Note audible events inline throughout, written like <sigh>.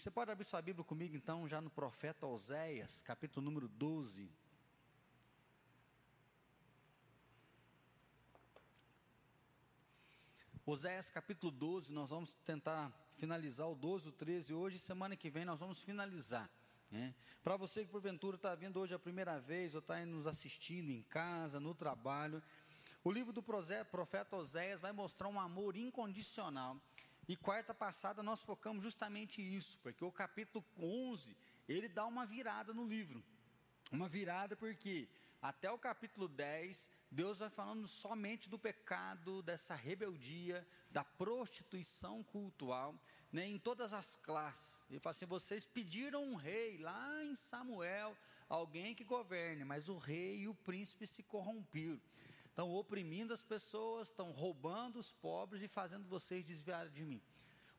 Você pode abrir sua Bíblia comigo então, já no profeta Oséias, capítulo número 12. Oséias capítulo 12, nós vamos tentar finalizar o 12, o 13 hoje, semana que vem nós vamos finalizar. Né? Para você que porventura está vindo hoje a primeira vez, ou está nos assistindo em casa, no trabalho, o livro do profeta Oséias vai mostrar um amor incondicional. E quarta passada nós focamos justamente isso, porque o capítulo 11, ele dá uma virada no livro. Uma virada porque até o capítulo 10, Deus vai falando somente do pecado, dessa rebeldia, da prostituição cultural, né, em todas as classes. Ele fala assim: vocês pediram um rei lá em Samuel, alguém que governe, mas o rei e o príncipe se corromperam. Estão oprimindo as pessoas, estão roubando os pobres e fazendo vocês desviarem de mim.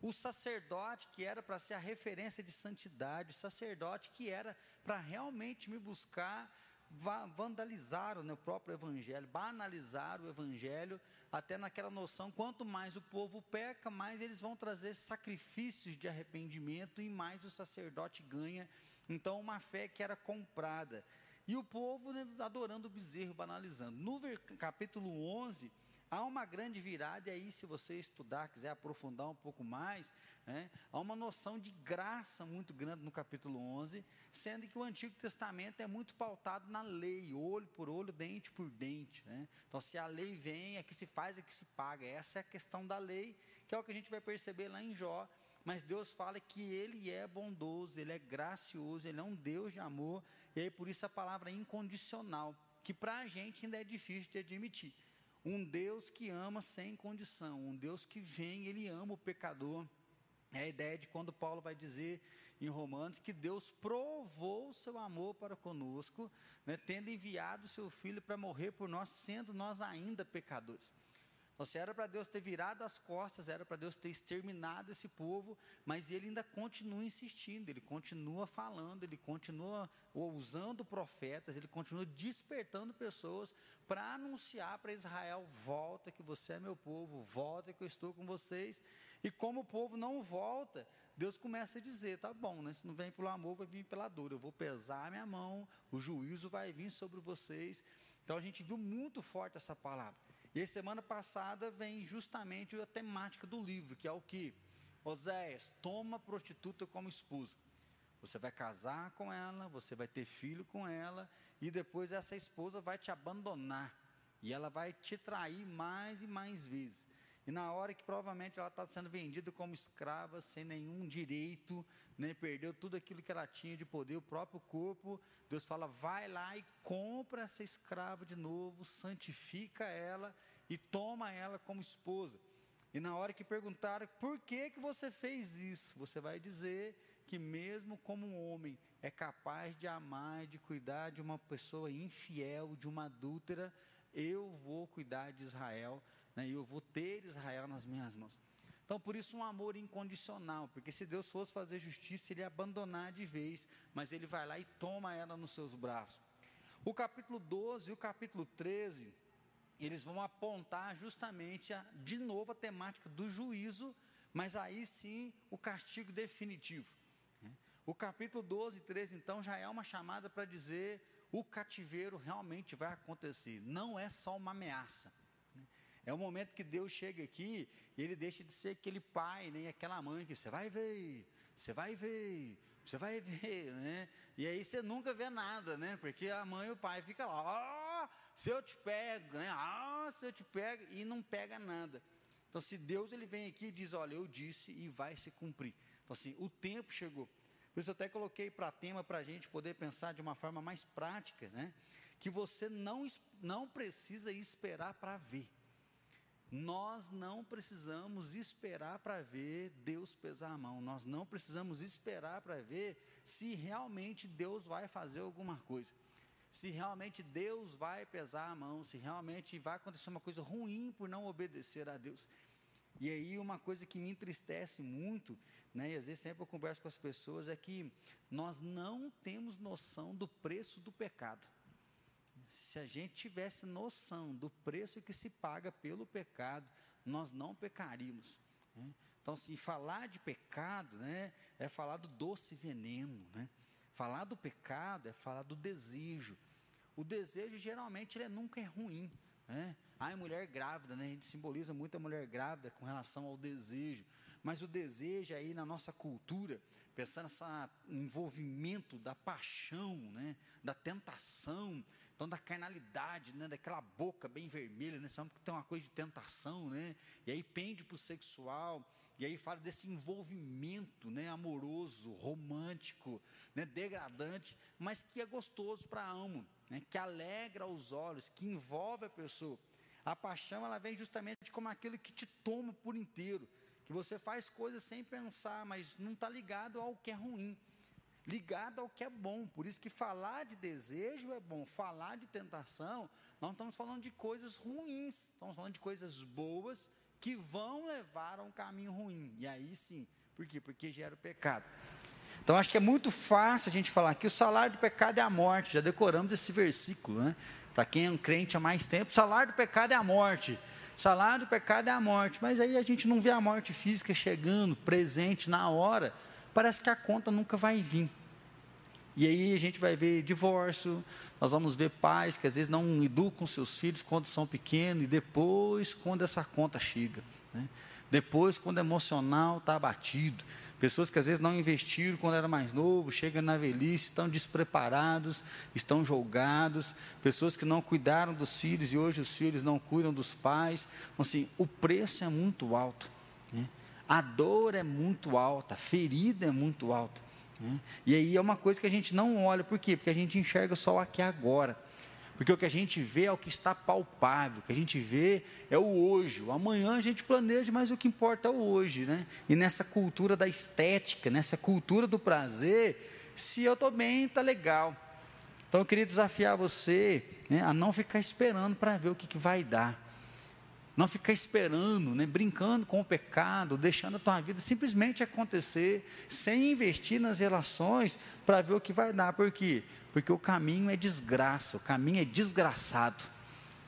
O sacerdote que era para ser a referência de santidade, o sacerdote que era para realmente me buscar, vandalizaram né, o próprio evangelho, banalizaram o evangelho, até naquela noção: quanto mais o povo peca, mais eles vão trazer sacrifícios de arrependimento e mais o sacerdote ganha. Então, uma fé que era comprada. E o povo né, adorando o bezerro, banalizando. No capítulo 11 Há uma grande virada, e aí, se você estudar, quiser aprofundar um pouco mais, né, há uma noção de graça muito grande no capítulo 11, sendo que o Antigo Testamento é muito pautado na lei, olho por olho, dente por dente. Né? Então, se a lei vem, é que se faz, é que se paga. Essa é a questão da lei, que é o que a gente vai perceber lá em Jó. Mas Deus fala que Ele é bondoso, Ele é gracioso, Ele é um Deus de amor, e aí por isso a palavra é incondicional, que para a gente ainda é difícil de admitir. Um Deus que ama sem condição, um Deus que vem, ele ama o pecador. É a ideia de quando Paulo vai dizer em Romanos que Deus provou o seu amor para conosco, né, tendo enviado o seu Filho para morrer por nós, sendo nós ainda pecadores. Se era para Deus ter virado as costas, era para Deus ter exterminado esse povo, mas ele ainda continua insistindo, ele continua falando, ele continua usando profetas, ele continua despertando pessoas para anunciar para Israel: volta que você é meu povo, volta que eu estou com vocês. E como o povo não volta, Deus começa a dizer: tá bom, né? se não vem pelo amor, vai vir pela dor. Eu vou pesar a minha mão, o juízo vai vir sobre vocês. Então a gente viu muito forte essa palavra. E semana passada vem justamente a temática do livro, que é o que? Oséias, toma prostituta como esposa. Você vai casar com ela, você vai ter filho com ela, e depois essa esposa vai te abandonar. E ela vai te trair mais e mais vezes. E na hora que provavelmente ela está sendo vendida como escrava, sem nenhum direito, né, perdeu tudo aquilo que ela tinha de poder, o próprio corpo, Deus fala: vai lá e compra essa escrava de novo, santifica ela e toma ela como esposa. E na hora que perguntaram por que, que você fez isso, você vai dizer que, mesmo como um homem, é capaz de amar, de cuidar de uma pessoa infiel, de uma adúltera, eu vou cuidar de Israel né, e eu vou ter Israel nas minhas mãos. Então, por isso, um amor incondicional, porque se Deus fosse fazer justiça, ele ia abandonar de vez, mas ele vai lá e toma ela nos seus braços. O capítulo 12 e o capítulo 13, eles vão apontar justamente, a, de novo, a temática do juízo, mas aí sim o castigo definitivo. Né. O capítulo 12 e 13, então, já é uma chamada para dizer o cativeiro realmente vai acontecer, não é só uma ameaça. É o momento que Deus chega aqui e ele deixa de ser aquele pai, nem né, aquela mãe que você vai ver, você vai ver, você vai ver, né? E aí você nunca vê nada, né? Porque a mãe e o pai ficam lá, ah, se eu te pego, né? Ah, se eu te pego, e não pega nada. Então, se Deus ele vem aqui e diz, olha, eu disse e vai se cumprir. Então, assim, o tempo chegou. Por isso eu até coloquei para tema para a gente poder pensar de uma forma mais prática, né? Que você não, não precisa esperar para ver. Nós não precisamos esperar para ver Deus pesar a mão, nós não precisamos esperar para ver se realmente Deus vai fazer alguma coisa, se realmente Deus vai pesar a mão, se realmente vai acontecer uma coisa ruim por não obedecer a Deus. E aí uma coisa que me entristece muito, né, e às vezes sempre eu converso com as pessoas, é que nós não temos noção do preço do pecado se a gente tivesse noção do preço que se paga pelo pecado, nós não pecaríamos. Né? Então, assim, falar de pecado, né, é falar do doce veneno, né? Falar do pecado é falar do desejo. O desejo geralmente ele nunca é ruim, né? Ah, mulher grávida, né? A gente simboliza muito a mulher grávida com relação ao desejo. Mas o desejo aí na nossa cultura, pensando nesse envolvimento da paixão, né? Da tentação, então da carnalidade, né? Daquela boca bem vermelha, né? Sabe que tem uma coisa de tentação, né? E aí pende para o sexual. E aí fala desse envolvimento, né, amoroso, romântico, né, degradante, mas que é gostoso para a alma, né, que alegra os olhos, que envolve a pessoa. A paixão ela vem justamente como aquilo que te toma por inteiro, que você faz coisas sem pensar, mas não está ligado ao que é ruim, ligado ao que é bom. Por isso que falar de desejo é bom, falar de tentação, não estamos falando de coisas ruins, estamos falando de coisas boas que vão levar a um caminho ruim. E aí sim, por quê? Porque gera o pecado. Então acho que é muito fácil a gente falar que o salário do pecado é a morte. Já decoramos esse versículo, né? Para quem é um crente há mais tempo, o salário do pecado é a morte. Salário do pecado é a morte. Mas aí a gente não vê a morte física chegando, presente na hora. Parece que a conta nunca vai vir. E aí a gente vai ver divórcio, nós vamos ver pais que às vezes não educam seus filhos quando são pequenos e depois quando essa conta chega. Né? Depois quando o emocional está abatido. Pessoas que às vezes não investiram quando era mais novo, chegam na velhice, estão despreparados, estão julgados. Pessoas que não cuidaram dos filhos e hoje os filhos não cuidam dos pais. Então, assim, o preço é muito alto. Né? A dor é muito alta, a ferida é muito alta. Né? E aí é uma coisa que a gente não olha, por quê? Porque a gente enxerga só aqui agora. Porque o que a gente vê é o que está palpável, o que a gente vê é o hoje. O amanhã a gente planeja, mas o que importa é o hoje. Né? E nessa cultura da estética, nessa cultura do prazer, se eu estou bem, está legal. Então eu queria desafiar você né, a não ficar esperando para ver o que, que vai dar. Não ficar esperando, né, brincando com o pecado, deixando a tua vida simplesmente acontecer, sem investir nas relações para ver o que vai dar. Por quê? Porque o caminho é desgraça, o caminho é desgraçado.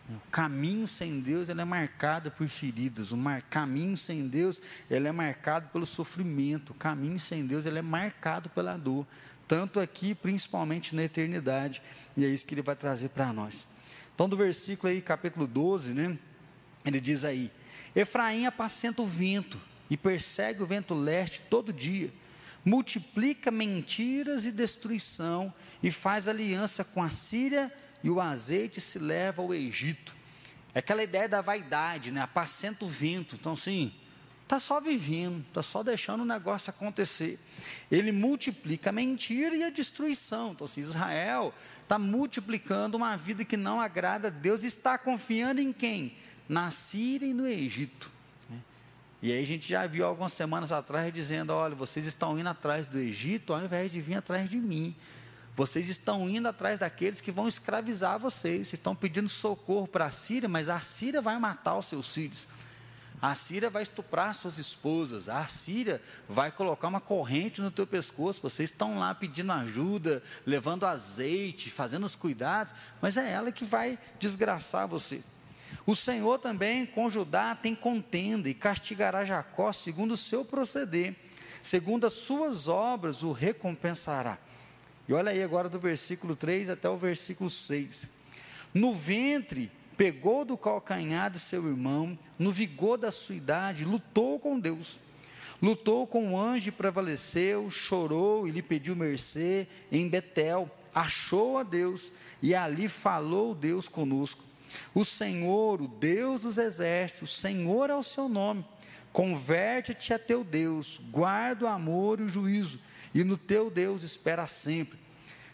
O caminho sem Deus ele é marcado por feridas. O mar, caminho sem Deus ele é marcado pelo sofrimento. O caminho sem Deus ele é marcado pela dor. Tanto aqui, principalmente na eternidade. E é isso que ele vai trazer para nós. Então, do versículo aí, capítulo 12, né? Ele diz aí: Efraim apacenta o vento e persegue o vento leste todo dia, multiplica mentiras e destruição, e faz aliança com a Síria, e o azeite se leva ao Egito. É aquela ideia da vaidade, né? Apacenta o vento. Então, assim, está só vivendo, está só deixando o negócio acontecer. Ele multiplica a mentira e a destruição. Então, assim, Israel está multiplicando uma vida que não agrada a Deus, está confiando em quem? Na Síria e no Egito. Né? E aí a gente já viu algumas semanas atrás dizendo: olha, vocês estão indo atrás do Egito ao invés de vir atrás de mim. Vocês estão indo atrás daqueles que vão escravizar vocês. Vocês estão pedindo socorro para a Síria, mas a Síria vai matar os seus filhos. A Síria vai estuprar suas esposas. A Síria vai colocar uma corrente no teu pescoço. Vocês estão lá pedindo ajuda, levando azeite, fazendo os cuidados, mas é ela que vai desgraçar você. O Senhor também com Judá tem contenda e castigará Jacó segundo o seu proceder, segundo as suas obras o recompensará. E olha aí agora do versículo 3 até o versículo 6. No ventre pegou do calcanhar de seu irmão, no vigor da sua idade, lutou com Deus. Lutou com o anjo e prevaleceu, chorou e lhe pediu mercê em Betel, achou a Deus e ali falou Deus conosco. O Senhor, o Deus dos exércitos, o Senhor é o seu nome. Converte-te a teu Deus, guarda o amor e o juízo, e no teu Deus espera sempre.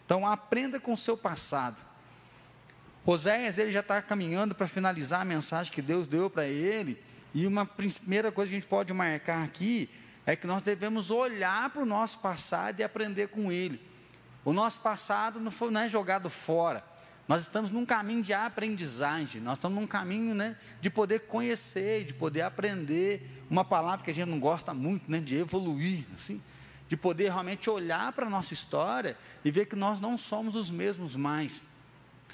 Então aprenda com o seu passado. Oséias ele já está caminhando para finalizar a mensagem que Deus deu para ele. E uma primeira coisa que a gente pode marcar aqui é que nós devemos olhar para o nosso passado e aprender com ele. O nosso passado não, foi, não é jogado fora. Nós estamos num caminho de aprendizagem, nós estamos num caminho né, de poder conhecer, de poder aprender, uma palavra que a gente não gosta muito, né, de evoluir, assim, de poder realmente olhar para a nossa história e ver que nós não somos os mesmos mais.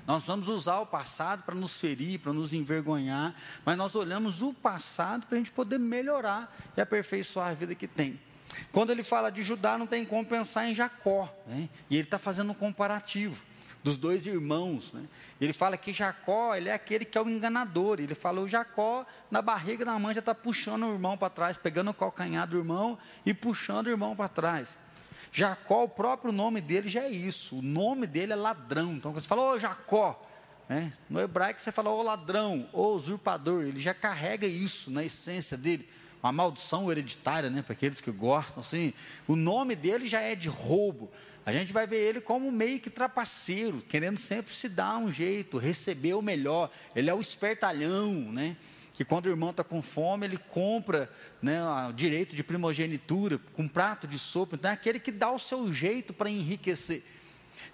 Nós vamos usar o passado para nos ferir, para nos envergonhar, mas nós olhamos o passado para a gente poder melhorar e aperfeiçoar a vida que tem. Quando ele fala de Judá, não tem como pensar em Jacó, né? e ele está fazendo um comparativo dos dois irmãos. Né? Ele fala que Jacó ele é aquele que é o enganador. Ele falou Jacó na barriga da mãe já está puxando o irmão para trás, pegando o calcanhar do irmão e puxando o irmão para trás. Jacó, o próprio nome dele já é isso. O nome dele é ladrão. Então, quando você fala, ô Jacó, né? no hebraico você fala, ô ladrão, ô usurpador. Ele já carrega isso na essência dele. Uma maldição hereditária, né? Para aqueles que gostam, assim. O nome dele já é de roubo. A gente vai ver ele como meio que trapaceiro, querendo sempre se dar um jeito, receber o melhor. Ele é o espertalhão, né? que quando o irmão está com fome, ele compra né, o direito de primogenitura com um prato de sopa. Então é aquele que dá o seu jeito para enriquecer.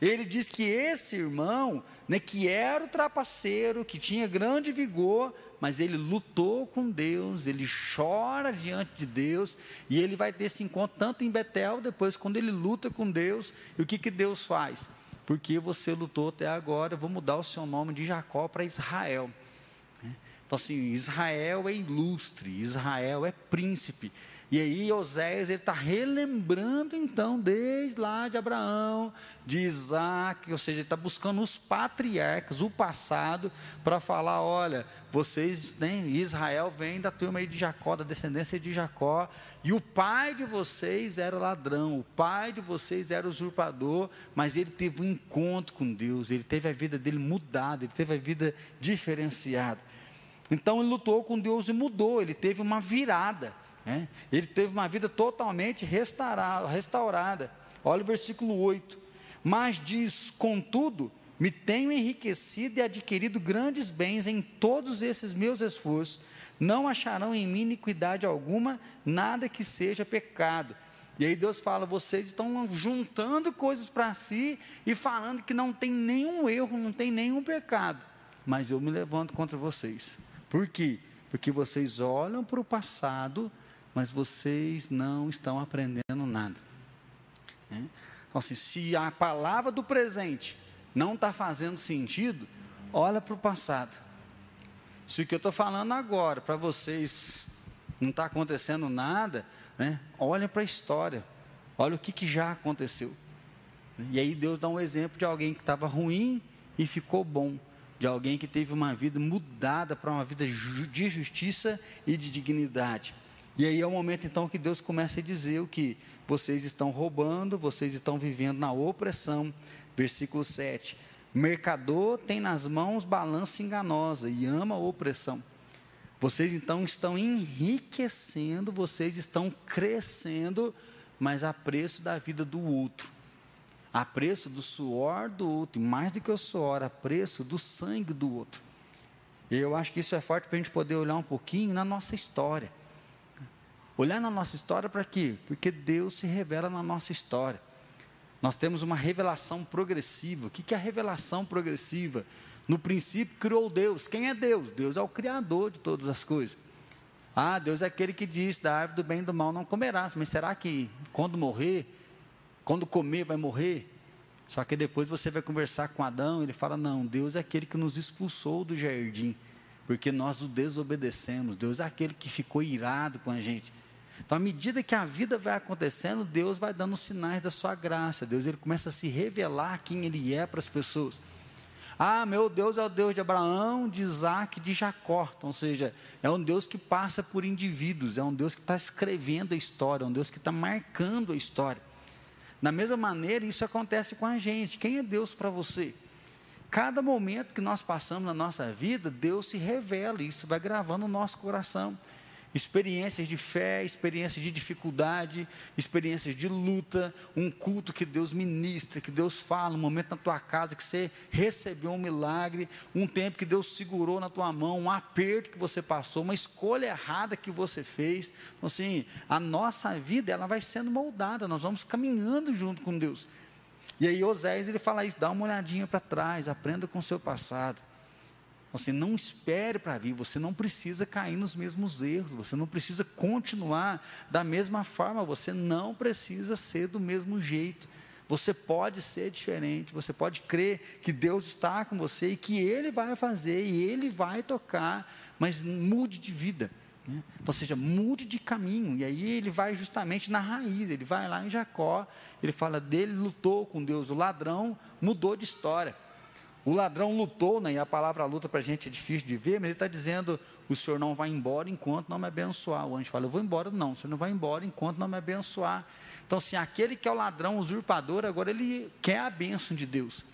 Ele diz que esse irmão, né, que era o trapaceiro, que tinha grande vigor, mas ele lutou com Deus, ele chora diante de Deus, e ele vai ter esse encontro tanto em Betel, depois quando ele luta com Deus, e o que, que Deus faz? Porque você lutou até agora, eu vou mudar o seu nome de Jacó para Israel. Então, assim, Israel é ilustre, Israel é príncipe. E aí Oséias ele está relembrando então desde lá de Abraão, de Isaac, ou seja, ele está buscando os patriarcas, o passado, para falar, olha, vocês, né, Israel vem da turma aí de Jacó, da descendência de Jacó, e o pai de vocês era ladrão, o pai de vocês era usurpador, mas ele teve um encontro com Deus, ele teve a vida dele mudada, ele teve a vida diferenciada. Então ele lutou com Deus e mudou, ele teve uma virada. Né? Ele teve uma vida totalmente restaurada. Olha o versículo 8. Mas diz: Contudo, me tenho enriquecido e adquirido grandes bens em todos esses meus esforços. Não acharão em mim iniquidade alguma, nada que seja pecado. E aí Deus fala: vocês estão juntando coisas para si e falando que não tem nenhum erro, não tem nenhum pecado. Mas eu me levanto contra vocês. Por quê? Porque vocês olham para o passado, mas vocês não estão aprendendo nada. É? Então, assim, se a palavra do presente não está fazendo sentido, olha para o passado. Se o que eu estou falando agora para vocês não está acontecendo nada, né? olhem para a história. Olha o que, que já aconteceu. E aí Deus dá um exemplo de alguém que estava ruim e ficou bom de alguém que teve uma vida mudada para uma vida de justiça e de dignidade. E aí é o momento então que Deus começa a dizer o que vocês estão roubando, vocês estão vivendo na opressão. Versículo 7. Mercador tem nas mãos balança enganosa e ama a opressão. Vocês então estão enriquecendo, vocês estão crescendo, mas a preço da vida do outro a preço do suor do outro, e mais do que o suor, a preço do sangue do outro. Eu acho que isso é forte para a gente poder olhar um pouquinho na nossa história. Olhar na nossa história para quê? Porque Deus se revela na nossa história. Nós temos uma revelação progressiva. O que é a revelação progressiva? No princípio criou Deus. Quem é Deus? Deus é o Criador de todas as coisas. Ah, Deus é aquele que diz: da árvore do bem e do mal não comerás. Mas será que quando morrer, quando comer, vai morrer. Só que depois você vai conversar com Adão, ele fala: Não, Deus é aquele que nos expulsou do jardim, porque nós o desobedecemos. Deus é aquele que ficou irado com a gente. Então, à medida que a vida vai acontecendo, Deus vai dando sinais da sua graça. Deus ele começa a se revelar quem Ele é para as pessoas. Ah, meu Deus é o Deus de Abraão, de Isaac, de Jacó. Então, ou seja, é um Deus que passa por indivíduos, é um Deus que está escrevendo a história, é um Deus que está marcando a história. Da mesma maneira, isso acontece com a gente. Quem é Deus para você? Cada momento que nós passamos na nossa vida, Deus se revela, isso vai gravando no nosso coração experiências de fé, experiências de dificuldade, experiências de luta, um culto que Deus ministra, que Deus fala, um momento na tua casa que você recebeu um milagre, um tempo que Deus segurou na tua mão, um aperto que você passou, uma escolha errada que você fez. Então, assim, a nossa vida ela vai sendo moldada, nós vamos caminhando junto com Deus. E aí Oséias ele fala isso, dá uma olhadinha para trás, aprenda com o seu passado. Você não espere para vir, você não precisa cair nos mesmos erros, você não precisa continuar da mesma forma, você não precisa ser do mesmo jeito. Você pode ser diferente, você pode crer que Deus está com você e que Ele vai fazer e Ele vai tocar, mas mude de vida. Né? Então, seja, mude de caminho. E aí ele vai justamente na raiz, ele vai lá em Jacó, ele fala dele, lutou com Deus. O ladrão mudou de história. O ladrão lutou, né? e a palavra luta para a gente é difícil de ver, mas ele está dizendo: o senhor não vai embora enquanto não me abençoar. O anjo fala: eu vou embora, não, o senhor não vai embora enquanto não me abençoar. Então, se assim, aquele que é o ladrão usurpador, agora ele quer a bênção de Deus.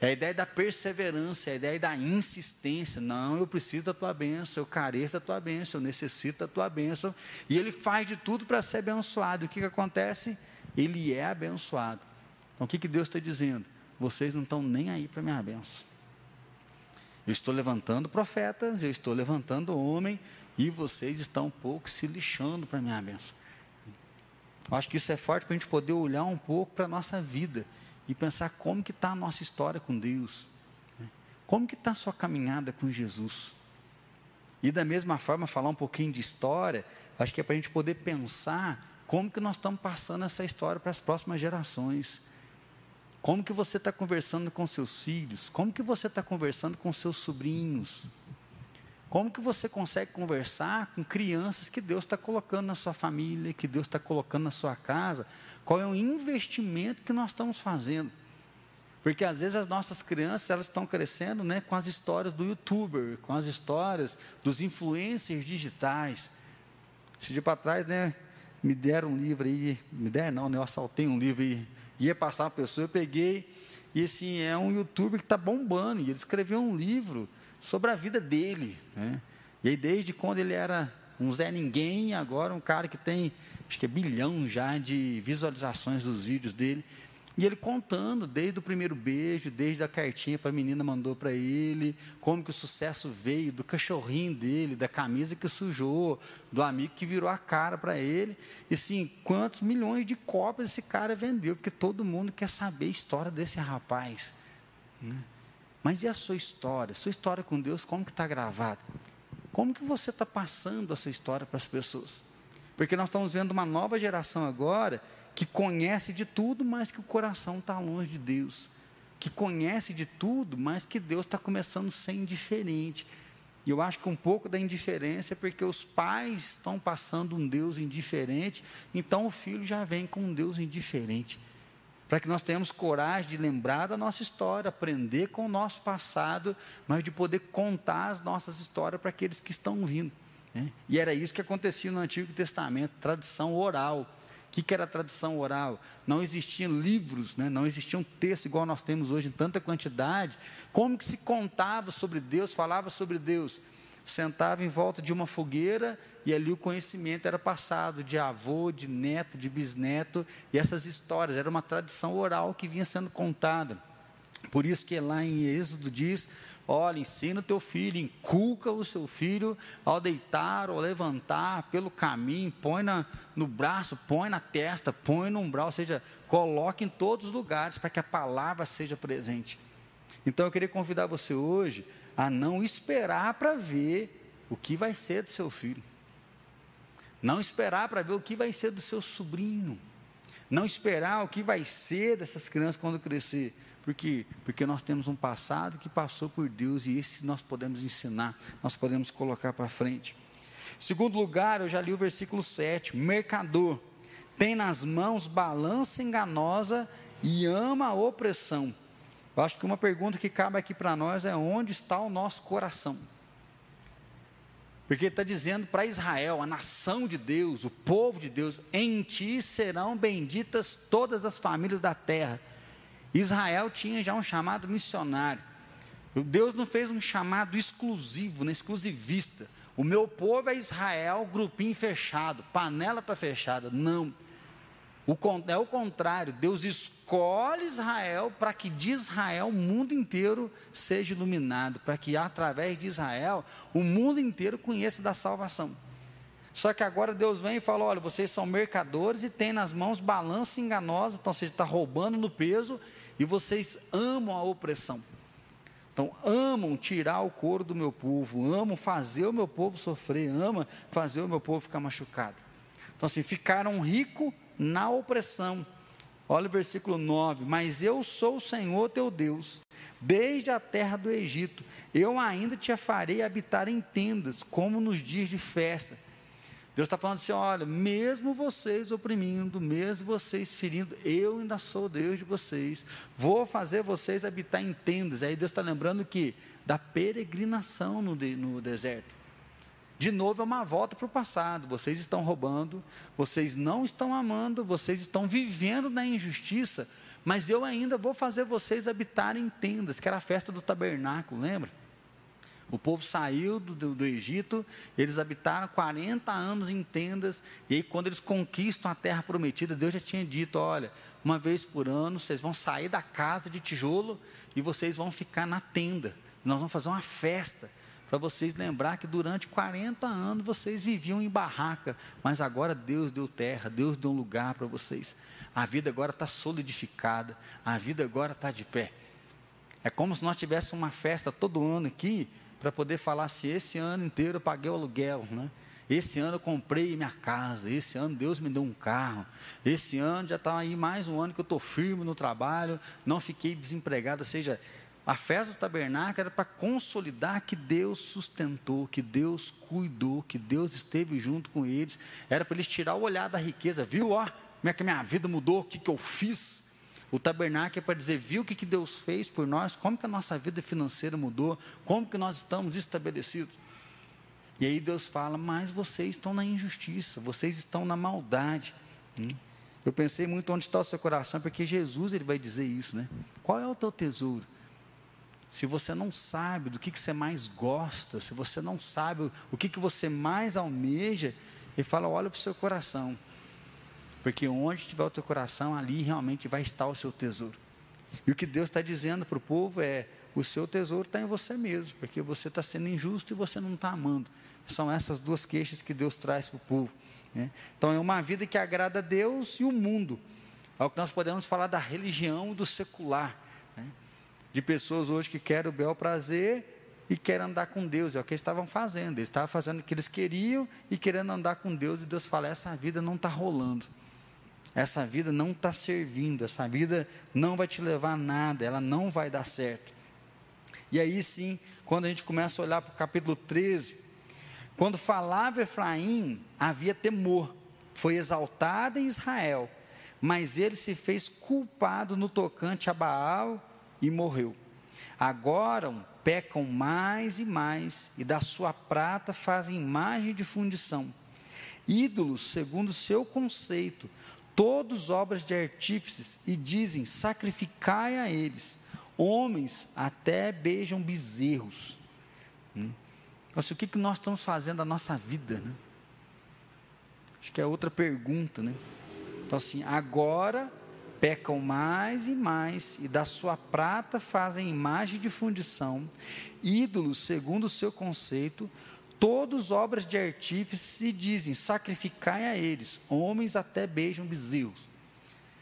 É a ideia da perseverança, é a ideia da insistência. Não, eu preciso da tua bênção, eu careço da tua bênção, eu necessito da tua bênção. E ele faz de tudo para ser abençoado. E o que, que acontece? Ele é abençoado. Então, o que, que Deus está dizendo? Vocês não estão nem aí para minha bênção. Eu estou levantando profetas, eu estou levantando homem, e vocês estão um pouco se lixando para minha bênção. Eu acho que isso é forte para a gente poder olhar um pouco para a nossa vida e pensar como que está a nossa história com Deus. Né? Como que está a sua caminhada com Jesus. E da mesma forma, falar um pouquinho de história, acho que é para a gente poder pensar como que nós estamos passando essa história para as próximas gerações. Como que você está conversando com seus filhos? Como que você está conversando com seus sobrinhos? Como que você consegue conversar com crianças que Deus está colocando na sua família, que Deus está colocando na sua casa, qual é o investimento que nós estamos fazendo. Porque às vezes as nossas crianças elas estão crescendo né, com as histórias do youtuber, com as histórias dos influencers digitais. Esse dia para trás, né, me deram um livro aí, me deram não, né, eu assaltei um livro e ia passar uma pessoa, eu peguei, e assim, é um youtuber que está bombando, e ele escreveu um livro sobre a vida dele. Né? E aí, desde quando ele era um Zé Ninguém, agora um cara que tem acho que é bilhão já de visualizações dos vídeos dele. E ele contando desde o primeiro beijo, desde a cartinha para a menina mandou para ele, como que o sucesso veio do cachorrinho dele, da camisa que sujou, do amigo que virou a cara para ele. E assim, quantos milhões de cópias esse cara vendeu, porque todo mundo quer saber a história desse rapaz. Né? Mas e a sua história? Sua história com Deus, como que está gravada? Como que você está passando essa história para as pessoas? Porque nós estamos vendo uma nova geração agora que conhece de tudo, mas que o coração está longe de Deus. Que conhece de tudo, mas que Deus está começando a ser indiferente. E eu acho que um pouco da indiferença é porque os pais estão passando um Deus indiferente, então o filho já vem com um Deus indiferente. Para que nós tenhamos coragem de lembrar da nossa história, aprender com o nosso passado, mas de poder contar as nossas histórias para aqueles que estão vindo. Né? E era isso que acontecia no Antigo Testamento, tradição oral. O que, era tradição oral? Não existiam livros, né? não existiam textos igual nós temos hoje em tanta quantidade. Como que se contava sobre Deus, falava sobre Deus? Sentava em volta de uma fogueira e ali o conhecimento era passado de avô, de neto, de bisneto, e essas histórias, era uma tradição oral que vinha sendo contada. Por isso que lá em Êxodo diz: Olha, ensina o teu filho, inculca o seu filho ao deitar ou levantar pelo caminho, põe na, no braço, põe na testa, põe no umbral, ou seja, coloque em todos os lugares para que a palavra seja presente. Então eu queria convidar você hoje a não esperar para ver o que vai ser do seu filho. Não esperar para ver o que vai ser do seu sobrinho. Não esperar o que vai ser dessas crianças quando crescer por quê? Porque nós temos um passado que passou por Deus e esse nós podemos ensinar, nós podemos colocar para frente. Segundo lugar, eu já li o versículo 7. Mercador tem nas mãos balança enganosa e ama a opressão. Eu acho que uma pergunta que cabe aqui para nós é: onde está o nosso coração? Porque está dizendo para Israel, a nação de Deus, o povo de Deus, em ti serão benditas todas as famílias da terra. Israel tinha já um chamado missionário. Deus não fez um chamado exclusivo, né, exclusivista. O meu povo é Israel, grupinho fechado, panela está fechada. Não. O, é o contrário, Deus escolhe Israel para que de Israel o mundo inteiro seja iluminado, para que através de Israel o mundo inteiro conheça da salvação. Só que agora Deus vem e fala: olha, vocês são mercadores e têm nas mãos balança enganosa, então você está roubando no peso e vocês amam a opressão. Então, amam tirar o couro do meu povo, amam fazer o meu povo sofrer, amam fazer o meu povo ficar machucado. Então, assim, ficaram ricos na opressão. Olha o versículo 9: Mas eu sou o Senhor teu Deus, desde a terra do Egito. Eu ainda te farei habitar em tendas, como nos dias de festa. Deus está falando assim: olha, mesmo vocês oprimindo, mesmo vocês ferindo, eu ainda sou Deus de vocês. Vou fazer vocês habitar em tendas. Aí Deus está lembrando que da peregrinação no, de, no deserto. De novo é uma volta para o passado. Vocês estão roubando, vocês não estão amando, vocês estão vivendo na injustiça, mas eu ainda vou fazer vocês habitarem em tendas, que era a festa do tabernáculo, lembra? O povo saiu do, do, do, Egito, eles habitaram 40 anos em tendas, e aí, quando eles conquistam a terra prometida, Deus já tinha dito: olha, uma vez por ano vocês vão sair da casa de tijolo e vocês vão ficar na tenda. Nós vamos fazer uma festa para vocês lembrar que durante 40 anos vocês viviam em barraca, mas agora Deus deu terra, Deus deu um lugar para vocês. A vida agora está solidificada, a vida agora está de pé. É como se nós tivéssemos uma festa todo ano aqui, para poder falar se esse ano inteiro eu paguei o aluguel, né? Esse ano eu comprei minha casa, esse ano Deus me deu um carro, esse ano já está aí mais um ano que eu estou firme no trabalho, não fiquei desempregado, ou seja, a festa do tabernáculo era para consolidar que Deus sustentou, que Deus cuidou, que Deus esteve junto com eles, era para eles tirar o olhar da riqueza, viu, ó, como é que minha vida mudou, o que, que eu fiz, o tabernáculo é para dizer, viu o que, que Deus fez por nós, como que a nossa vida financeira mudou, como que nós estamos estabelecidos. E aí Deus fala, mas vocês estão na injustiça, vocês estão na maldade. Hum? Eu pensei muito onde está o seu coração, porque Jesus ele vai dizer isso, né? Qual é o teu tesouro? Se você não sabe do que, que você mais gosta, se você não sabe o que, que você mais almeja, ele fala, olha para o seu coração. Porque onde estiver o teu coração, ali realmente vai estar o seu tesouro. E o que Deus está dizendo para o povo é: o seu tesouro está em você mesmo, porque você está sendo injusto e você não está amando. São essas duas queixas que Deus traz para o povo. Né? Então é uma vida que agrada a Deus e o mundo. É o que nós podemos falar da religião do secular. Né? De pessoas hoje que querem o bel prazer e querem andar com Deus. É o que eles estavam fazendo. Eles estavam fazendo o que eles queriam e querendo andar com Deus. E Deus fala: essa vida não está rolando. Essa vida não está servindo, essa vida não vai te levar a nada, ela não vai dar certo. E aí sim, quando a gente começa a olhar para o capítulo 13, quando falava Efraim, havia temor, foi exaltado em Israel, mas ele se fez culpado no tocante a Baal e morreu. Agora pecam mais e mais, e da sua prata fazem imagem de fundição. Ídolos, segundo o seu conceito, todos obras de artífices, e dizem: sacrificai a eles. Homens até beijam bezerros. Então, assim, o que, que nós estamos fazendo da nossa vida? Né? Acho que é outra pergunta, né? Então, assim, agora pecam mais e mais, e da sua prata fazem imagem de fundição, ídolos segundo o seu conceito, todos obras de artífices e dizem: sacrificai a eles, homens até beijam bezerros.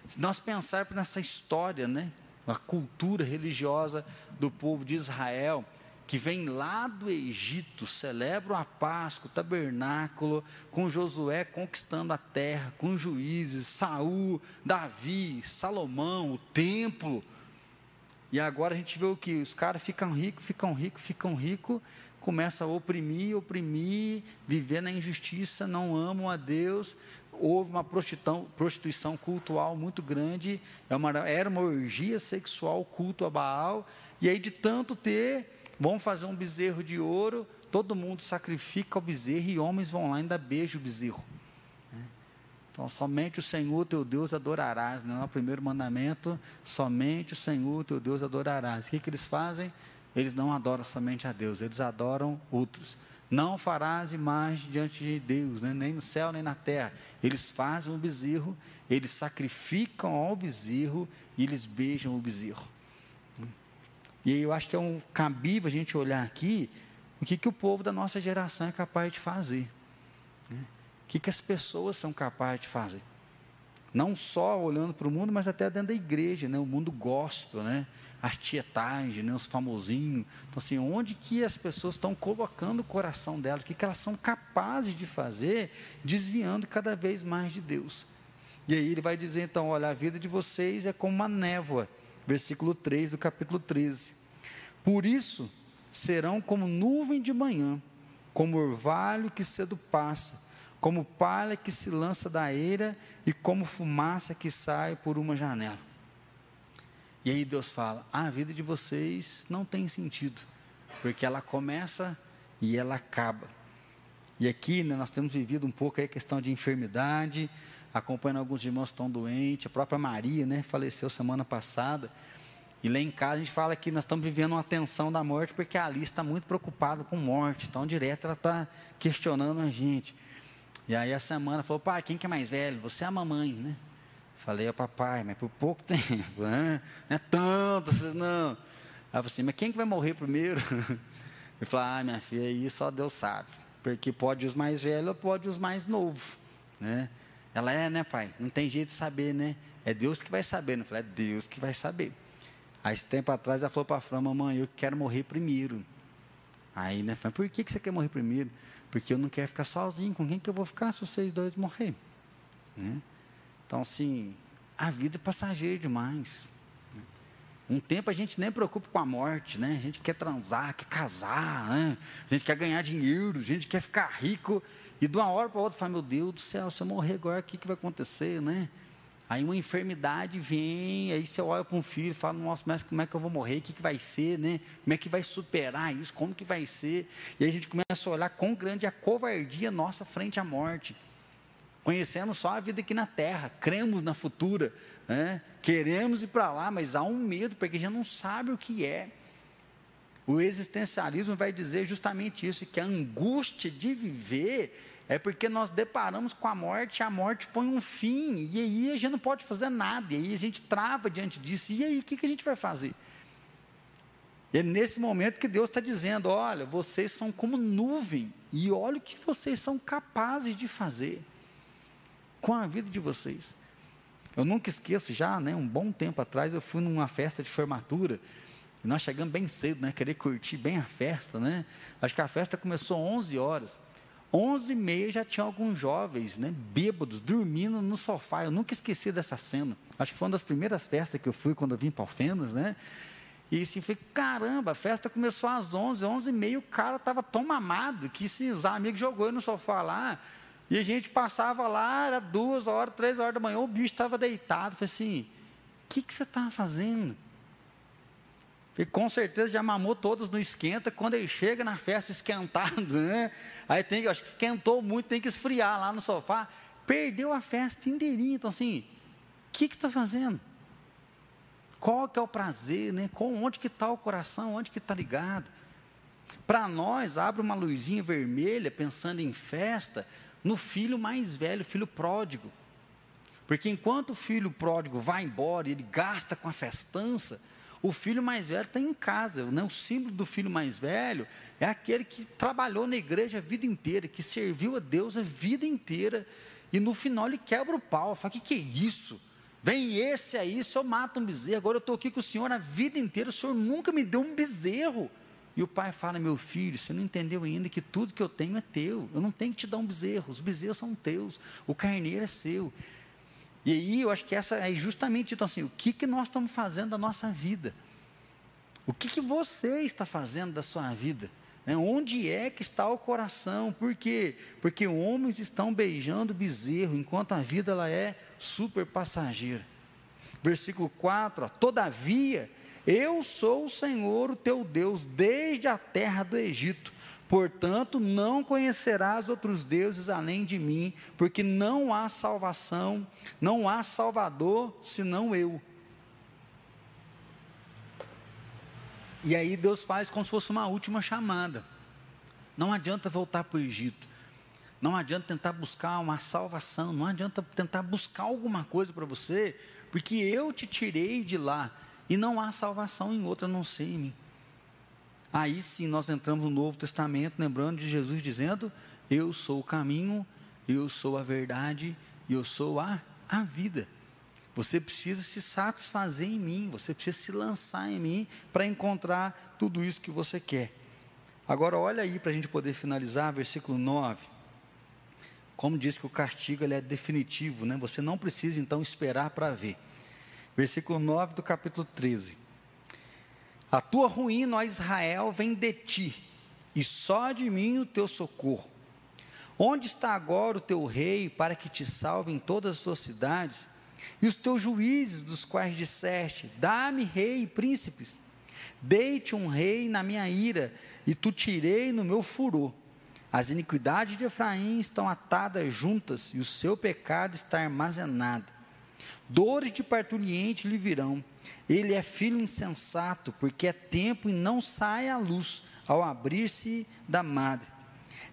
Se nós pensarmos nessa história, né, a cultura religiosa do povo de Israel, que vem lá do Egito, celebram a Páscoa, o tabernáculo, com Josué conquistando a terra, com juízes, Saul, Davi, Salomão, o templo. E agora a gente vê o que? Os caras ficam ricos, ficam ricos, ficam ricos, começa a oprimir, oprimir, viver na injustiça, não amam a Deus. Houve uma prostituição cultural muito grande, é era uma orgia sexual, culto a Baal. E aí, de tanto ter, vão fazer um bezerro de ouro, todo mundo sacrifica o bezerro e homens vão lá e ainda beijam o bezerro. Né? Então, somente o Senhor teu Deus adorarás. Não é o primeiro mandamento, somente o Senhor teu Deus adorarás. O que, que eles fazem? Eles não adoram somente a Deus, eles adoram outros. Não farás imagem diante de Deus, né? nem no céu nem na terra. Eles fazem o bezerro, eles sacrificam ao bezerro e eles beijam o bezerro. E eu acho que é um cabível a gente olhar aqui o que, que o povo da nossa geração é capaz de fazer. Né? O que, que as pessoas são capazes de fazer. Não só olhando para o mundo, mas até dentro da igreja, né? o mundo gospel, né? As tietagens, né, os famosinhos. Então, assim, onde que as pessoas estão colocando o coração delas, o que, que elas são capazes de fazer, desviando cada vez mais de Deus. E aí ele vai dizer então: olha, a vida de vocês é como uma névoa. Versículo 3 do capítulo 13. Por isso serão como nuvem de manhã, como orvalho que cedo passa, como palha que se lança da eira e como fumaça que sai por uma janela. E aí Deus fala: a vida de vocês não tem sentido, porque ela começa e ela acaba. E aqui né, nós temos vivido um pouco a questão de enfermidade, acompanhando alguns irmãos que estão doentes, a própria Maria, né, faleceu semana passada. E lá em casa a gente fala que nós estamos vivendo uma tensão da morte, porque a Alice está muito preocupada com morte. Então, direto ela está questionando a gente. E aí a semana falou, pai, quem que é mais velho? Você é a mamãe, né? Falei ao papai, mas por pouco tempo, <laughs> né? não é tanto, não. Aí eu falei assim, mas quem que vai morrer primeiro? <laughs> Ele falou, ah, minha filha, aí só Deus sabe. Porque pode os mais velhos, pode os mais novos, né? Ela é, né, pai? Não tem jeito de saber, né? É Deus que vai saber. Eu falei, é Deus que vai saber. Aí, esse tempo atrás, ela falou para a Fran, mamãe, eu quero morrer primeiro. Aí, né, falei, por que, que você quer morrer primeiro? Porque eu não quero ficar sozinho. Com quem que eu vou ficar se vocês dois morrer? Né? Então, assim, a vida é passageira demais. Um tempo a gente nem preocupa com a morte, né? A gente quer transar, quer casar, né? A gente quer ganhar dinheiro, a gente quer ficar rico. E de uma hora para outra fala, meu Deus do céu, se eu morrer agora, o que, que vai acontecer, né? Aí uma enfermidade vem, aí você olha para um filho e fala, nossa, mas como é que eu vou morrer? O que, que vai ser, né? Como é que vai superar isso? Como que vai ser? E aí a gente começa a olhar quão grande é a covardia nossa frente à morte. Conhecemos só a vida aqui na terra, cremos na futura, né? queremos ir para lá, mas há um medo, porque já não sabe o que é. O existencialismo vai dizer justamente isso, que a angústia de viver é porque nós deparamos com a morte, a morte põe um fim, e aí a gente não pode fazer nada, e aí a gente trava diante disso, e aí o que, que a gente vai fazer? É nesse momento que Deus está dizendo: olha, vocês são como nuvem, e olha o que vocês são capazes de fazer com a vida de vocês. Eu nunca esqueço, já, né, um bom tempo atrás, eu fui numa festa de formatura, e nós chegamos bem cedo, né, querer curtir bem a festa, né? Acho que a festa começou 11 horas. 11 e meia já tinha alguns jovens, né, bêbados, dormindo no sofá. Eu nunca esqueci dessa cena. Acho que foi uma das primeiras festas que eu fui quando eu vim para Alfenas, né? E assim, foi caramba, a festa começou às 11, 11 e meia, o cara estava tão mamado que assim, os amigos jogou ele no sofá lá, e a gente passava lá, era duas horas, três horas da manhã, o bicho estava deitado. Falei assim, o que, que você estava fazendo? E com certeza já mamou todos no esquenta, quando ele chega na festa esquentado, <laughs> né? Aí tem acho que esquentou muito, tem que esfriar lá no sofá. Perdeu a festa inteirinha. Então, assim, o que está fazendo? Qual que é o prazer, né? onde que está o coração, onde que está ligado? Para nós, abre uma luzinha vermelha, pensando em festa, no filho mais velho, filho pródigo. Porque enquanto o filho pródigo vai embora, ele gasta com a festança, o filho mais velho está em casa. Né? O símbolo do filho mais velho é aquele que trabalhou na igreja a vida inteira, que serviu a Deus a vida inteira, e no final ele quebra o pau. Fala: que, que é isso? Vem esse aí, senhor mata um bezerro. Agora eu estou aqui com o senhor a vida inteira, o senhor nunca me deu um bezerro. E o pai fala: Meu filho, você não entendeu ainda que tudo que eu tenho é teu. Eu não tenho que te dar um bezerro, os bezerros são teus, o carneiro é seu. E aí eu acho que essa é justamente então assim, o que, que nós estamos fazendo da nossa vida? O que, que você está fazendo da sua vida? Né? Onde é que está o coração? Por quê? Porque homens estão beijando bezerro, enquanto a vida ela é super passageira. Versículo 4, ó, todavia, eu sou o Senhor, o teu Deus, desde a terra do Egito Portanto, não conhecerás outros deuses além de mim, porque não há salvação, não há salvador senão eu. E aí Deus faz como se fosse uma última chamada. Não adianta voltar para o Egito. Não adianta tentar buscar uma salvação, não adianta tentar buscar alguma coisa para você, porque eu te tirei de lá e não há salvação em outra não ser em mim. Aí sim nós entramos no Novo Testamento, lembrando de Jesus dizendo: Eu sou o caminho, eu sou a verdade eu sou a, a vida. Você precisa se satisfazer em mim, você precisa se lançar em mim para encontrar tudo isso que você quer. Agora, olha aí para a gente poder finalizar, versículo 9. como diz que o castigo ele é definitivo, né? você não precisa então esperar para ver. Versículo 9 do capítulo 13. A tua ruína, ó Israel, vem de ti, e só de mim o teu socorro. Onde está agora o teu rei para que te salve em todas as tuas cidades? E os teus juízes, dos quais disseste: Dá-me rei e príncipes. Deite um rei na minha ira, e tu tirei no meu furor. As iniquidades de Efraim estão atadas juntas, e o seu pecado está armazenado. Dores de parturiente lhe virão. Ele é filho insensato, porque é tempo e não sai à luz ao abrir-se da madre.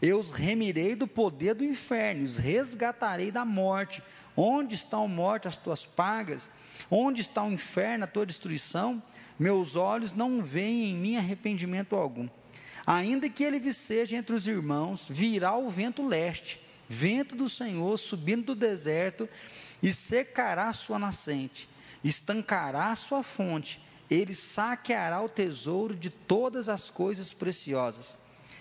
Eu os remirei do poder do inferno, os resgatarei da morte. Onde estão morte as tuas pagas? Onde está o inferno, a tua destruição? Meus olhos não veem em mim arrependimento algum. Ainda que ele viceje entre os irmãos, virá o vento leste, vento do Senhor subindo do deserto, e secará sua nascente, estancará sua fonte, ele saqueará o tesouro de todas as coisas preciosas.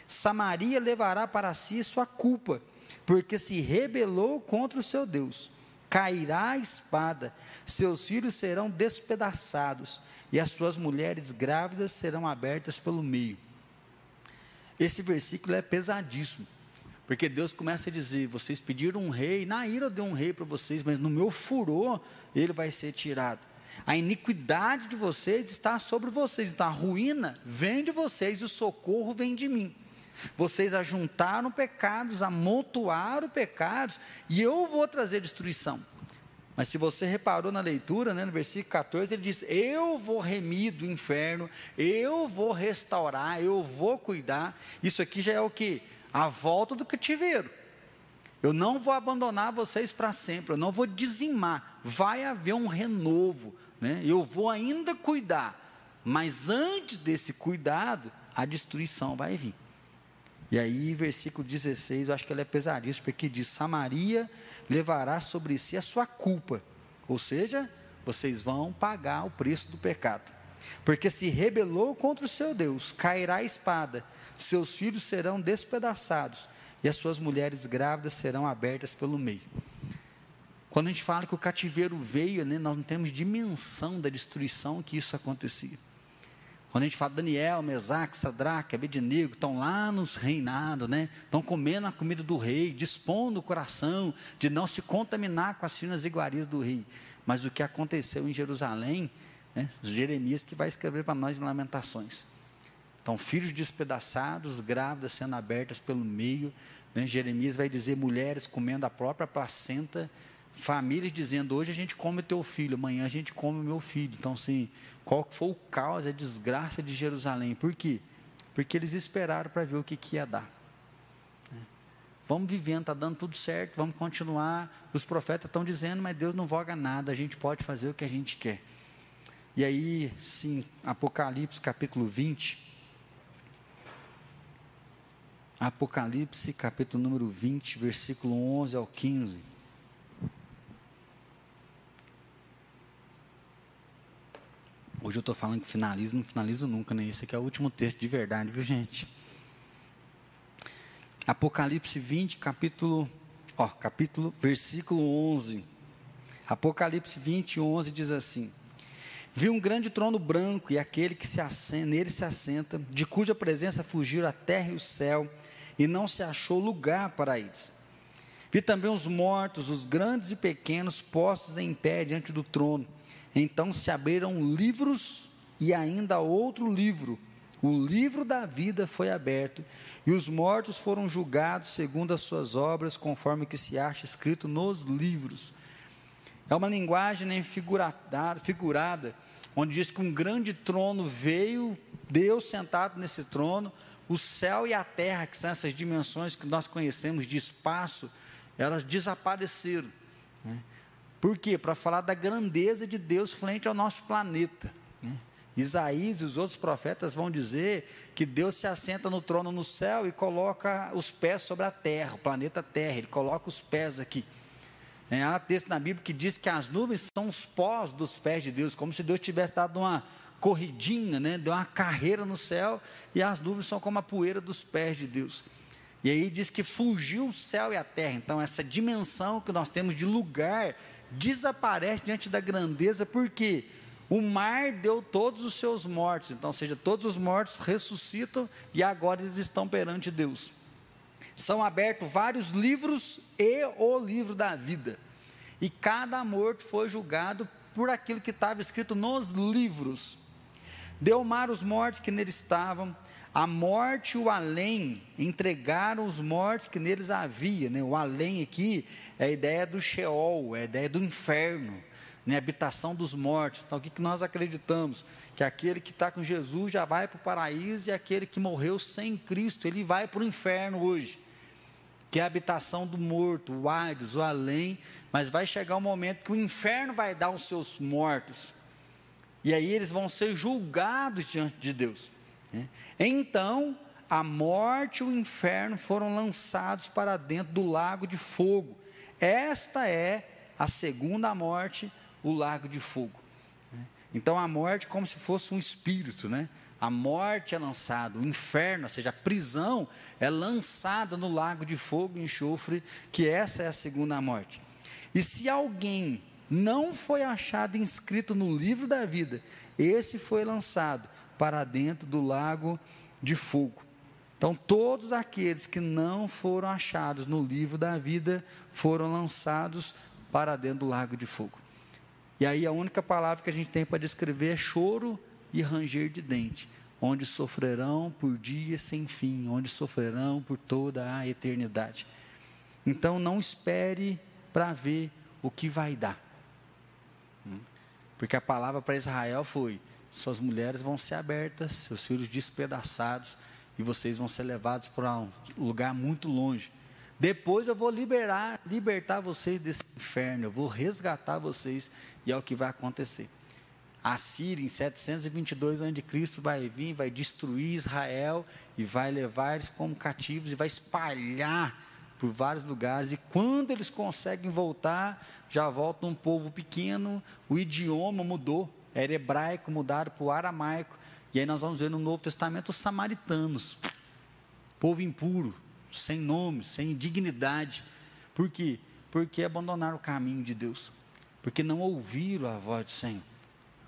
Samaria levará para si sua culpa, porque se rebelou contra o seu Deus. Cairá a espada, seus filhos serão despedaçados, e as suas mulheres grávidas serão abertas pelo meio. Esse versículo é pesadíssimo, porque Deus começa a dizer: vocês pediram um rei, na ira eu dei um rei para vocês, mas no meu furor ele vai ser tirado. A iniquidade de vocês está sobre vocês, então a ruína vem de vocês e o socorro vem de mim. Vocês ajuntaram pecados, amontoaram pecados, e eu vou trazer destruição. Mas se você reparou na leitura, né, no versículo 14, ele diz: Eu vou remir do inferno, eu vou restaurar, eu vou cuidar. Isso aqui já é o que? A volta do cativeiro. Eu não vou abandonar vocês para sempre, eu não vou dizimar. Vai haver um renovo, né? eu vou ainda cuidar. Mas antes desse cuidado, a destruição vai vir. E aí, versículo 16, eu acho que ele é pesadíssimo, porque diz: Samaria levará sobre si a sua culpa. Ou seja, vocês vão pagar o preço do pecado. Porque se rebelou contra o seu Deus, cairá a espada, seus filhos serão despedaçados e as suas mulheres grávidas serão abertas pelo meio. Quando a gente fala que o cativeiro veio, né, nós não temos dimensão da destruição que isso acontecia. Quando a gente fala Daniel, Mesaque, Sadraque, Abednego, estão lá nos reinados, né? Estão comendo a comida do rei, dispondo o coração de não se contaminar com as finas iguarias do rei. Mas o que aconteceu em Jerusalém, né? Jeremias que vai escrever para nós em Lamentações. Então, filhos despedaçados, grávidas sendo abertas pelo meio. Né? Jeremias vai dizer mulheres comendo a própria placenta, famílias dizendo: hoje a gente come teu filho, amanhã a gente come o meu filho. Então, assim, qual foi o caos, a desgraça de Jerusalém. Por quê? Porque eles esperaram para ver o que, que ia dar. É. Vamos vivendo, está dando tudo certo, vamos continuar. Os profetas estão dizendo, mas Deus não voga nada, a gente pode fazer o que a gente quer. E aí, sim, Apocalipse capítulo 20. Apocalipse capítulo número 20, versículo 11 ao 15. Hoje eu estou falando que finalizo, não finalizo nunca, né? Esse aqui é o último texto de verdade, viu, gente? Apocalipse 20, capítulo, ó, capítulo, versículo 11. Apocalipse 20, 11 diz assim: Vi um grande trono branco e aquele que se assenta, nele se assenta, de cuja presença fugiram a terra e o céu, e não se achou lugar para eles. Vi também os mortos, os grandes e pequenos, postos em pé diante do trono então se abriram livros e ainda outro livro. O livro da vida foi aberto e os mortos foram julgados segundo as suas obras, conforme que se acha escrito nos livros. É uma linguagem né, figurada, figurada, onde diz que um grande trono veio, Deus sentado nesse trono, o céu e a terra, que são essas dimensões que nós conhecemos de espaço, elas desapareceram. Né? Por quê? Para falar da grandeza de Deus frente ao nosso planeta. Né? Isaías e os outros profetas vão dizer que Deus se assenta no trono no céu e coloca os pés sobre a terra, o planeta Terra, ele coloca os pés aqui. É, há texto na Bíblia que diz que as nuvens são os pós dos pés de Deus, como se Deus tivesse dado uma corridinha, né? deu uma carreira no céu, e as nuvens são como a poeira dos pés de Deus. E aí diz que fugiu o céu e a terra. Então, essa dimensão que nós temos de lugar desaparece diante da grandeza, porque o mar deu todos os seus mortos. Então, ou seja, todos os mortos ressuscitam e agora eles estão perante Deus. São abertos vários livros e o livro da vida. E cada morto foi julgado por aquilo que estava escrito nos livros. Deu mar os mortos que neles estavam, a morte e o além entregaram os mortos que neles havia. Né? O além aqui é a ideia do Sheol, é a ideia do inferno, né? habitação dos mortos. Então, o que, que nós acreditamos? Que aquele que está com Jesus já vai para o paraíso e aquele que morreu sem Cristo, ele vai para o inferno hoje. Que é a habitação do morto, o Hades, o além. Mas vai chegar um momento que o inferno vai dar os seus mortos. E aí eles vão ser julgados diante de Deus. Né? Então, a morte e o inferno foram lançados para dentro do lago de fogo. Esta é a segunda morte, o lago de fogo. Né? Então, a morte como se fosse um espírito, né? A morte é lançada, o inferno, ou seja, a prisão é lançada no lago de fogo e enxofre, que essa é a segunda morte. E se alguém não foi achado inscrito no livro da vida, esse foi lançado para dentro do lago de fogo. Então, todos aqueles que não foram achados no livro da vida foram lançados para dentro do lago de fogo. E aí a única palavra que a gente tem para descrever é choro e ranger de dente, onde sofrerão por dias sem fim, onde sofrerão por toda a eternidade. Então não espere para ver o que vai dar. Porque a palavra para Israel foi: suas mulheres vão ser abertas, seus filhos despedaçados, e vocês vão ser levados para um lugar muito longe. Depois eu vou liberar, libertar vocês desse inferno, eu vou resgatar vocês, e é o que vai acontecer. A Síria, em 722 a.C., vai vir, vai destruir Israel e vai levar eles como cativos e vai espalhar por vários lugares. E quando eles conseguem voltar, já volta um povo pequeno, o idioma mudou era hebraico, mudaram para o aramaico. E aí nós vamos ver no Novo Testamento os samaritanos, povo impuro, sem nome, sem dignidade. Por quê? Porque abandonaram o caminho de Deus, porque não ouviram a voz do Senhor.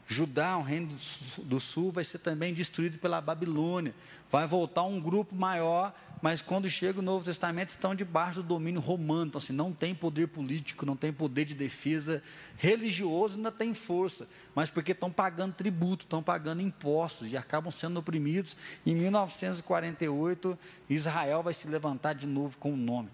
Judá, o reino do sul, vai ser também destruído pela Babilônia. Vai voltar um grupo maior, mas quando chega o Novo Testamento estão debaixo do domínio romano. Então, assim, não tem poder político, não tem poder de defesa. Religioso ainda tem força, mas porque estão pagando tributo, estão pagando impostos e acabam sendo oprimidos. Em 1948, Israel vai se levantar de novo com o nome.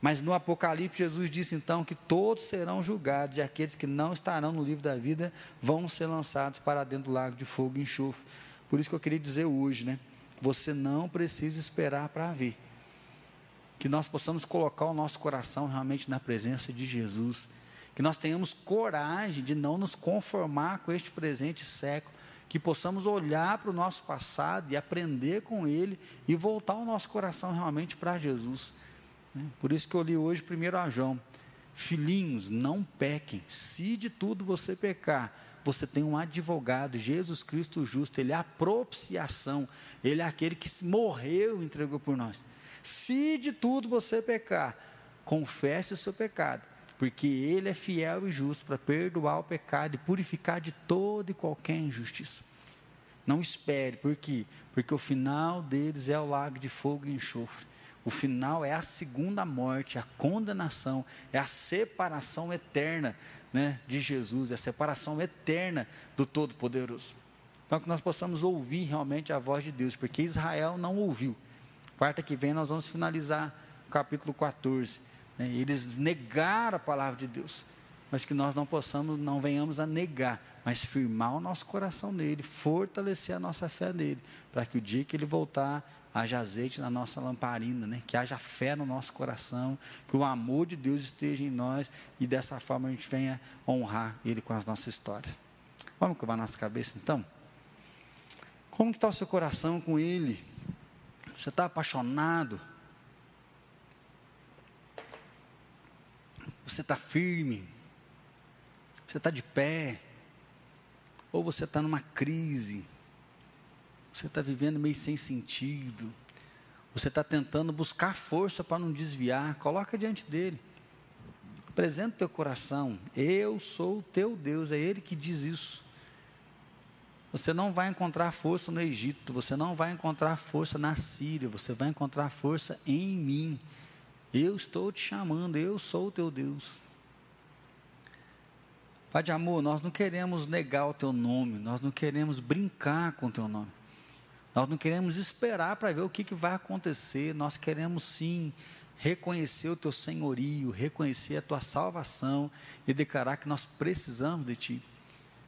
Mas no Apocalipse, Jesus disse então que todos serão julgados e aqueles que não estarão no livro da vida vão ser lançados para dentro do lago de fogo e enxofre. Por isso que eu queria dizer hoje, né? Você não precisa esperar para ver. Que nós possamos colocar o nosso coração realmente na presença de Jesus. Que nós tenhamos coragem de não nos conformar com este presente século. Que possamos olhar para o nosso passado e aprender com ele e voltar o nosso coração realmente para Jesus. Né? Por isso que eu li hoje primeiro a João. Filhinhos, não pequem. Se de tudo você pecar, você tem um advogado, Jesus Cristo justo, ele é a propiciação, ele é aquele que morreu e entregou por nós. Se de tudo você pecar, confesse o seu pecado, porque ele é fiel e justo para perdoar o pecado e purificar de toda e qualquer injustiça. Não espere, por quê? Porque o final deles é o lago de fogo e enxofre. O final é a segunda morte, a condenação, é a separação eterna né, de Jesus, é a separação eterna do Todo-Poderoso. Então, que nós possamos ouvir realmente a voz de Deus, porque Israel não ouviu. Quarta que vem nós vamos finalizar o capítulo 14. Né, eles negaram a palavra de Deus, mas que nós não possamos, não venhamos a negar, mas firmar o nosso coração nele, fortalecer a nossa fé nele, para que o dia que ele voltar, haja azeite na nossa lamparina, né? que haja fé no nosso coração, que o amor de Deus esteja em nós e dessa forma a gente venha honrar Ele com as nossas histórias. Vamos curvar nossa cabeça então? Como está o seu coração com Ele? Você está apaixonado? Você está firme? Você está de pé? Ou você está numa crise? Você está vivendo meio sem sentido. você está tentando buscar força para não desviar, coloca diante dele. Apresenta teu coração. Eu sou o teu Deus, é Ele que diz isso. Você não vai encontrar força no Egito, você não vai encontrar força na Síria, você vai encontrar força em mim. Eu estou te chamando, eu sou o teu Deus. Pai de amor, nós não queremos negar o teu nome, nós não queremos brincar com o teu nome. Nós não queremos esperar para ver o que, que vai acontecer, nós queremos sim reconhecer o teu senhorio, reconhecer a tua salvação e declarar que nós precisamos de ti.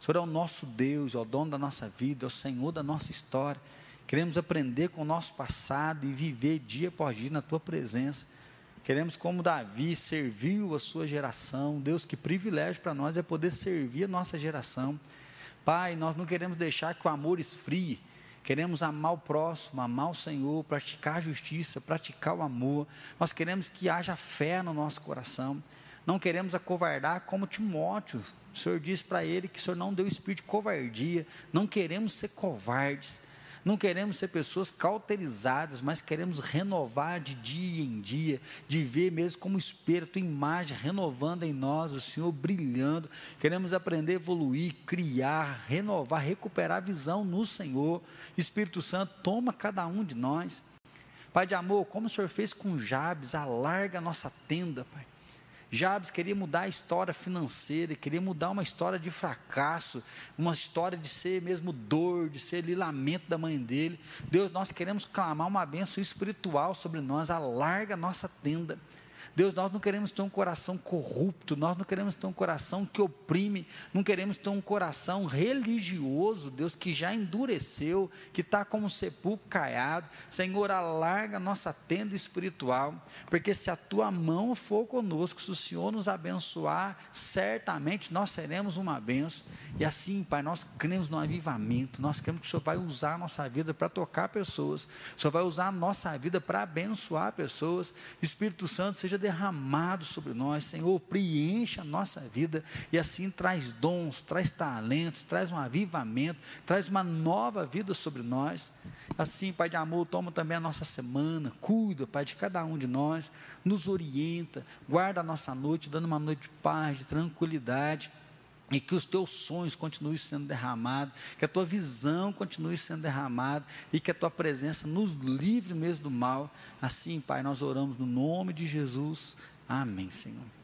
O Senhor é o nosso Deus, é o dono da nossa vida, é o Senhor da nossa história. Queremos aprender com o nosso passado e viver dia após dia na tua presença. Queremos, como Davi, servir a sua geração. Deus, que privilégio para nós é poder servir a nossa geração. Pai, nós não queremos deixar que o amor esfrie. Queremos amar o próximo, amar o Senhor, praticar a justiça, praticar o amor. Nós queremos que haja fé no nosso coração. Não queremos acovardar como Timóteo. O Senhor diz para ele que o Senhor não deu espírito de covardia. Não queremos ser covardes. Não queremos ser pessoas cauterizadas, mas queremos renovar de dia em dia, de ver mesmo como tua imagem renovando em nós, o Senhor brilhando. Queremos aprender a evoluir, criar, renovar, recuperar a visão no Senhor. Espírito Santo, toma cada um de nós. Pai de amor, como o Senhor fez com Jabes, alarga a nossa tenda, Pai. Jabes queria mudar a história financeira, queria mudar uma história de fracasso, uma história de ser mesmo dor, de ser lamento da mãe dele. Deus, nós queremos clamar uma bênção espiritual sobre nós, alarga a nossa tenda. Deus, nós não queremos ter um coração corrupto, nós não queremos ter um coração que oprime, não queremos ter um coração religioso, Deus, que já endureceu, que está como um sepulcro caiado. Senhor, alarga nossa tenda espiritual, porque se a tua mão for conosco, se o Senhor nos abençoar, certamente nós seremos uma benção. E assim, Pai, nós cremos no avivamento, nós cremos que o Senhor vai usar a nossa vida para tocar pessoas, o Senhor vai usar a nossa vida para abençoar pessoas. Espírito Santo, seja derramado sobre nós, Senhor, preencha a nossa vida e assim traz dons, traz talentos, traz um avivamento, traz uma nova vida sobre nós. Assim, Pai de amor, toma também a nossa semana, cuida, Pai, de cada um de nós, nos orienta, guarda a nossa noite, dando uma noite de paz, de tranquilidade e que os teus sonhos continuem sendo derramados, que a tua visão continue sendo derramada e que a tua presença nos livre mesmo do mal. Assim, Pai, nós oramos no nome de Jesus. Amém, Senhor.